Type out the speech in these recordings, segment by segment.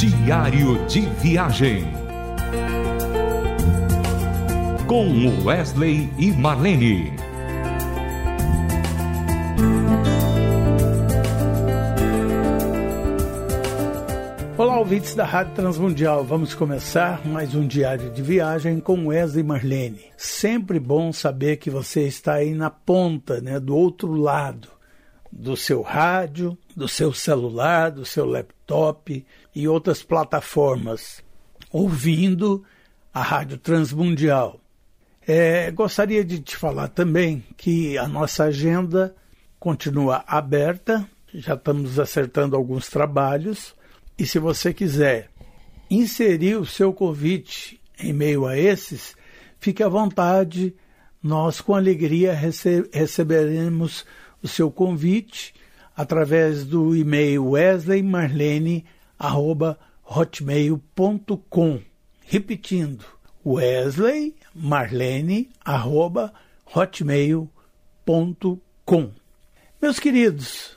Diário de Viagem. Com Wesley e Marlene. Olá, ouvintes da Rádio Transmundial. Vamos começar mais um diário de viagem com Wesley Marlene. Sempre bom saber que você está aí na ponta, né, do outro lado do seu rádio, do seu celular, do seu laptop e outras plataformas, ouvindo a Rádio Transmundial. É, gostaria de te falar também que a nossa agenda continua aberta, já estamos acertando alguns trabalhos, e se você quiser inserir o seu convite em meio a esses, fique à vontade, nós com alegria rece receberemos o seu convite através do e-mail wesleymarlene@hotmail.com. Repetindo, wesleymarlene@hotmail.com. Meus queridos,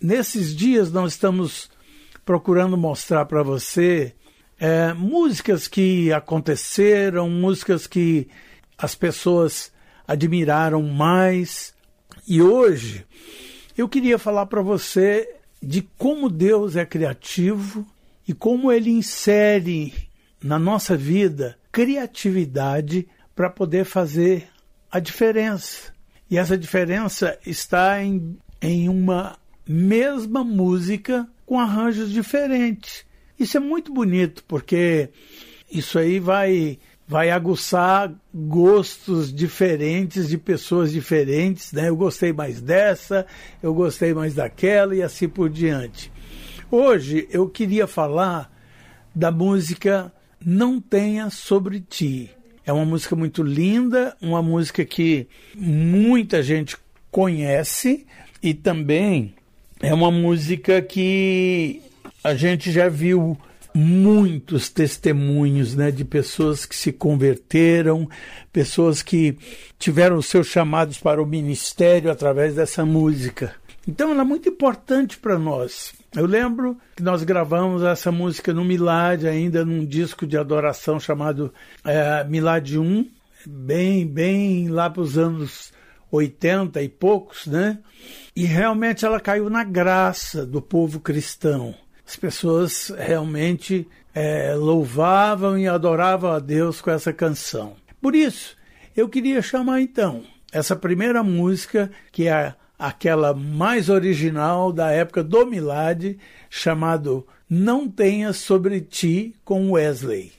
nesses dias nós estamos procurando mostrar para você é, músicas que aconteceram, músicas que as pessoas admiraram mais, e hoje eu queria falar para você de como Deus é criativo e como ele insere na nossa vida criatividade para poder fazer a diferença. E essa diferença está em, em uma mesma música com arranjos diferentes. Isso é muito bonito, porque isso aí vai vai aguçar gostos diferentes de pessoas diferentes, né? Eu gostei mais dessa, eu gostei mais daquela e assim por diante. Hoje eu queria falar da música Não Tenha Sobre Ti. É uma música muito linda, uma música que muita gente conhece e também é uma música que a gente já viu muitos testemunhos né, de pessoas que se converteram, pessoas que tiveram seus chamados para o ministério através dessa música. Então ela é muito importante para nós. Eu lembro que nós gravamos essa música no Milad, ainda num disco de adoração chamado é, Milad 1, bem, bem lá para os anos 80 e poucos, né? E realmente ela caiu na graça do povo cristão as pessoas realmente é, louvavam e adoravam a Deus com essa canção. Por isso, eu queria chamar então essa primeira música, que é aquela mais original da época do Milad, chamado Não Tenha Sobre Ti, com Wesley.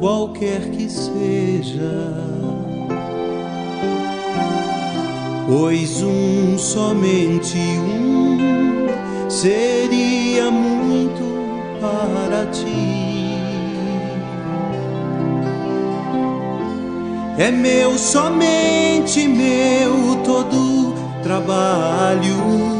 Qualquer que seja. Pois um, somente um, seria muito para ti. É meu, somente meu, todo trabalho.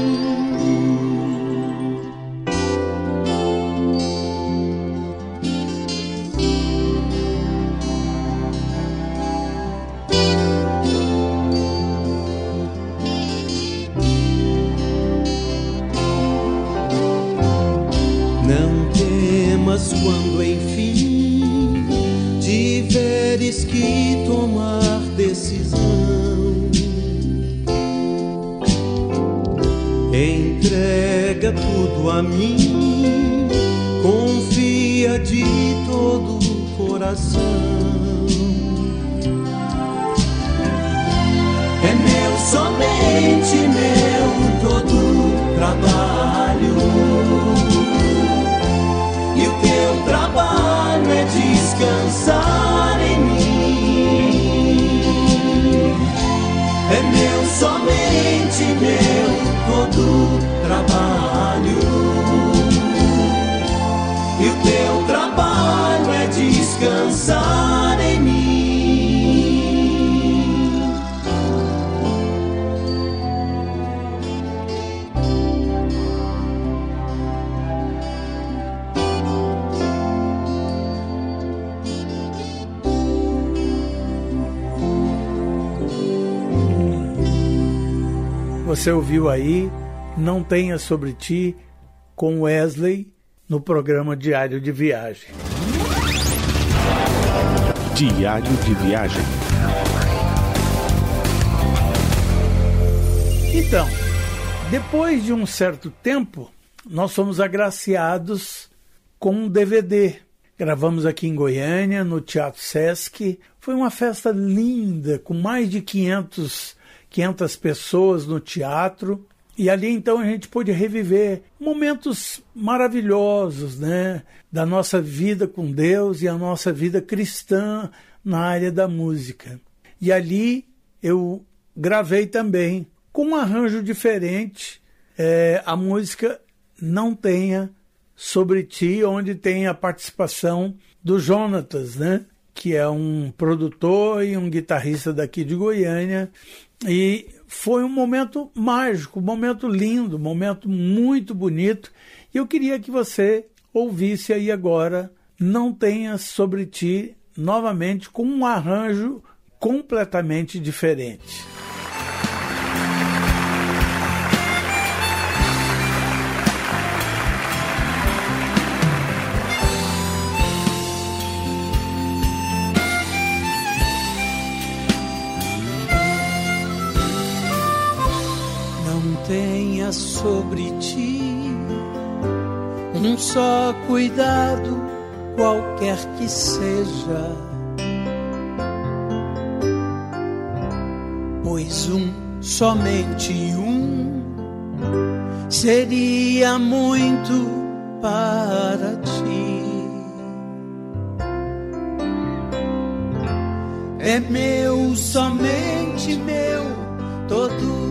Quando enfim tiveres que tomar decisão. Entrega tudo a mim, confia de todo o coração. Você ouviu aí Não Tenha Sobre Ti com Wesley no programa Diário de Viagem. Diário de Viagem. Então, depois de um certo tempo, nós fomos agraciados com um DVD. Gravamos aqui em Goiânia, no Teatro Sesc. Foi uma festa linda, com mais de 500 500 pessoas no teatro. E ali então a gente pôde reviver momentos maravilhosos, né, da nossa vida com Deus e a nossa vida cristã na área da música. E ali eu gravei também com um arranjo diferente é, a música Não Tenha Sobre Ti, onde tem a participação do Jonatas, né? Que é um produtor e um guitarrista daqui de Goiânia, e foi um momento mágico, um momento lindo, um momento muito bonito. E eu queria que você ouvisse aí agora Não Tenha Sobre Ti novamente com um arranjo completamente diferente. Tenha sobre ti um só cuidado, qualquer que seja. Pois um, somente um, seria muito para ti. É meu, somente meu, todo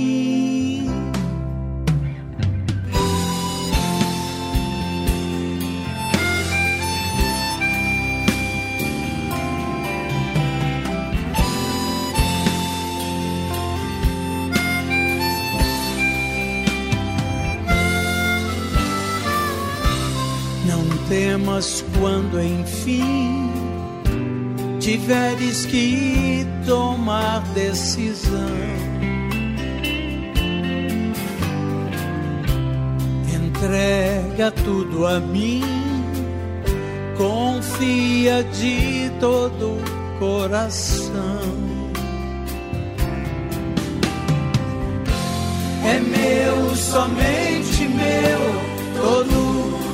Temas quando enfim tiveres que tomar decisão. Entrega tudo a mim, confia de todo coração. É meu, somente meu, todo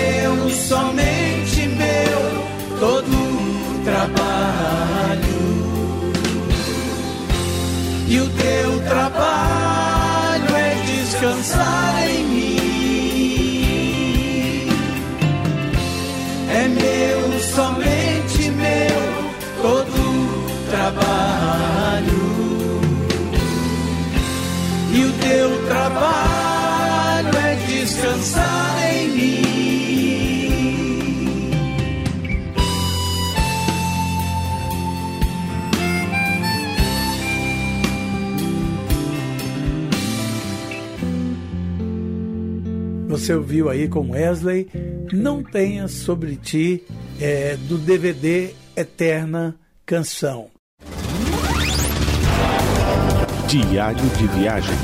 Meu, somente meu, todo trabalho. E o teu trabalho é descansar Você ouviu aí com Wesley, Não Tenha Sobre Ti, é, do DVD Eterna Canção. Diário de Viagem.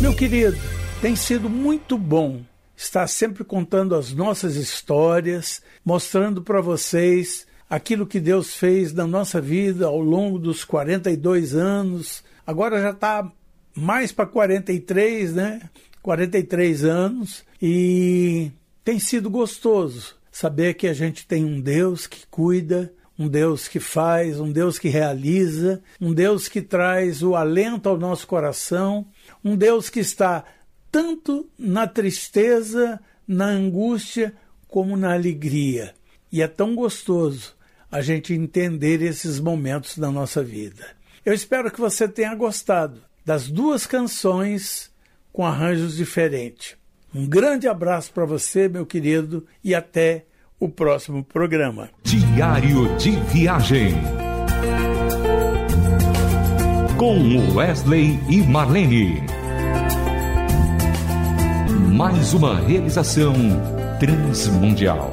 Meu querido, tem sido muito bom estar sempre contando as nossas histórias, mostrando para vocês aquilo que Deus fez na nossa vida ao longo dos 42 anos. Agora já está mais para 43, né? 43 anos e tem sido gostoso saber que a gente tem um Deus que cuida, um Deus que faz, um Deus que realiza, um Deus que traz o alento ao nosso coração, um Deus que está tanto na tristeza, na angústia, como na alegria. E é tão gostoso a gente entender esses momentos da nossa vida. Eu espero que você tenha gostado das duas canções com arranjos diferentes. Um grande abraço para você, meu querido, e até o próximo programa. Diário de Viagem. Com Wesley e Marlene. Mais uma realização transmundial.